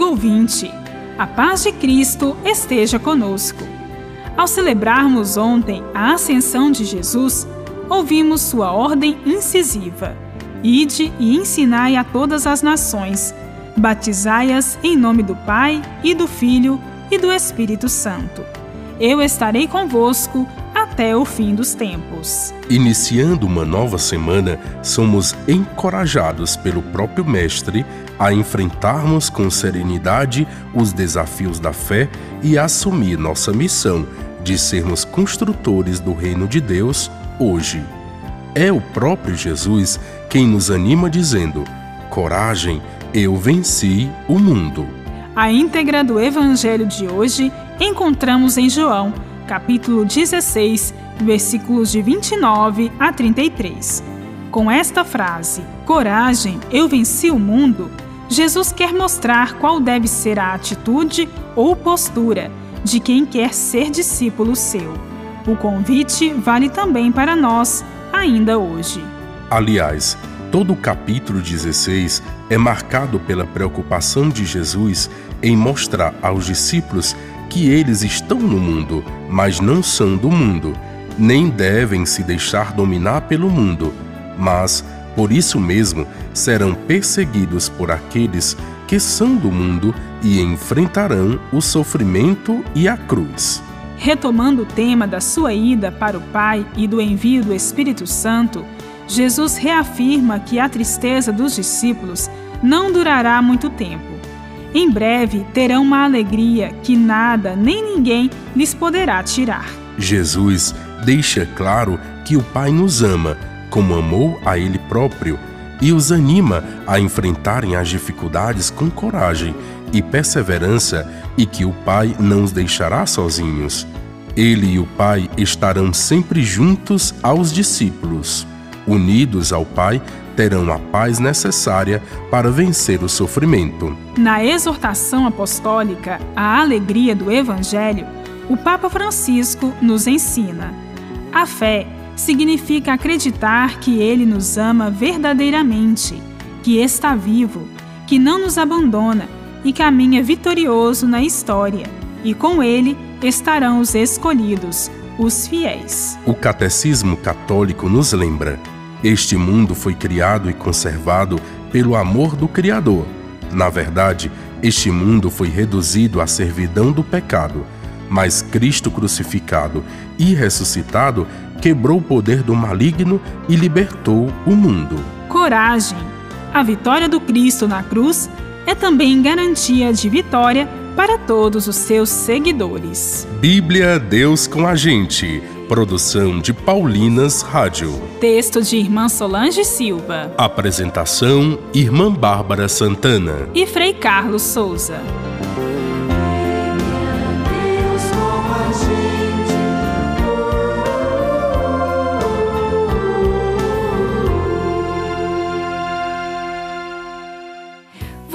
ouvinte, a paz de Cristo esteja conosco. Ao celebrarmos ontem a ascensão de Jesus, ouvimos sua ordem incisiva: Ide e ensinai a todas as nações, batizai-as em nome do Pai e do Filho e do Espírito Santo. Eu estarei convosco até o fim dos tempos. Iniciando uma nova semana, somos encorajados pelo próprio Mestre a enfrentarmos com serenidade os desafios da fé e assumir nossa missão de sermos construtores do reino de Deus hoje. É o próprio Jesus quem nos anima dizendo: Coragem, eu venci o mundo. A íntegra do Evangelho de hoje encontramos em João, capítulo 16, versículos de 29 a 33. Com esta frase, Coragem, eu venci o mundo, Jesus quer mostrar qual deve ser a atitude ou postura de quem quer ser discípulo seu. O convite vale também para nós, ainda hoje. Aliás, todo o capítulo 16 é marcado pela preocupação de Jesus em mostrar aos discípulos que eles estão no mundo, mas não são do mundo, nem devem se deixar dominar pelo mundo, mas, por isso mesmo, serão perseguidos por aqueles que são do mundo e enfrentarão o sofrimento e a cruz. Retomando o tema da sua ida para o Pai e do envio do Espírito Santo, Jesus reafirma que a tristeza dos discípulos não durará muito tempo. Em breve terão uma alegria que nada nem ninguém lhes poderá tirar. Jesus deixa claro que o Pai nos ama, como amou a Ele próprio, e os anima a enfrentarem as dificuldades com coragem e perseverança e que o Pai não os deixará sozinhos. Ele e o Pai estarão sempre juntos aos discípulos. Unidos ao Pai, terão a paz necessária para vencer o sofrimento. Na exortação apostólica à alegria do Evangelho, o Papa Francisco nos ensina: a fé significa acreditar que Ele nos ama verdadeiramente, que está vivo, que não nos abandona e caminha vitorioso na história, e com ele estarão os escolhidos, os fiéis. O Catecismo Católico nos lembra: este mundo foi criado e conservado pelo amor do Criador. Na verdade, este mundo foi reduzido à servidão do pecado, mas Cristo crucificado e ressuscitado quebrou o poder do maligno e libertou o mundo. Coragem! A vitória do Cristo na cruz é também garantia de vitória para todos os seus seguidores. Bíblia Deus com a gente. Produção de Paulinas Rádio. Texto de Irmã Solange Silva. Apresentação: Irmã Bárbara Santana e Frei Carlos Souza.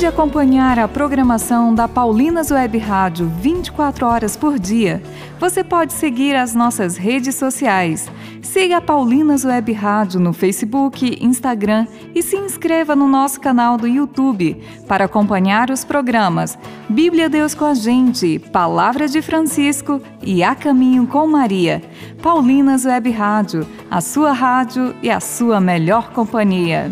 De acompanhar a programação da Paulinas Web Rádio 24 horas por dia, você pode seguir as nossas redes sociais. Siga a Paulinas Web Rádio no Facebook, Instagram e se inscreva no nosso canal do YouTube para acompanhar os programas Bíblia Deus com a Gente, Palavra de Francisco e A Caminho com Maria. Paulinas Web Rádio, a sua rádio e a sua melhor companhia.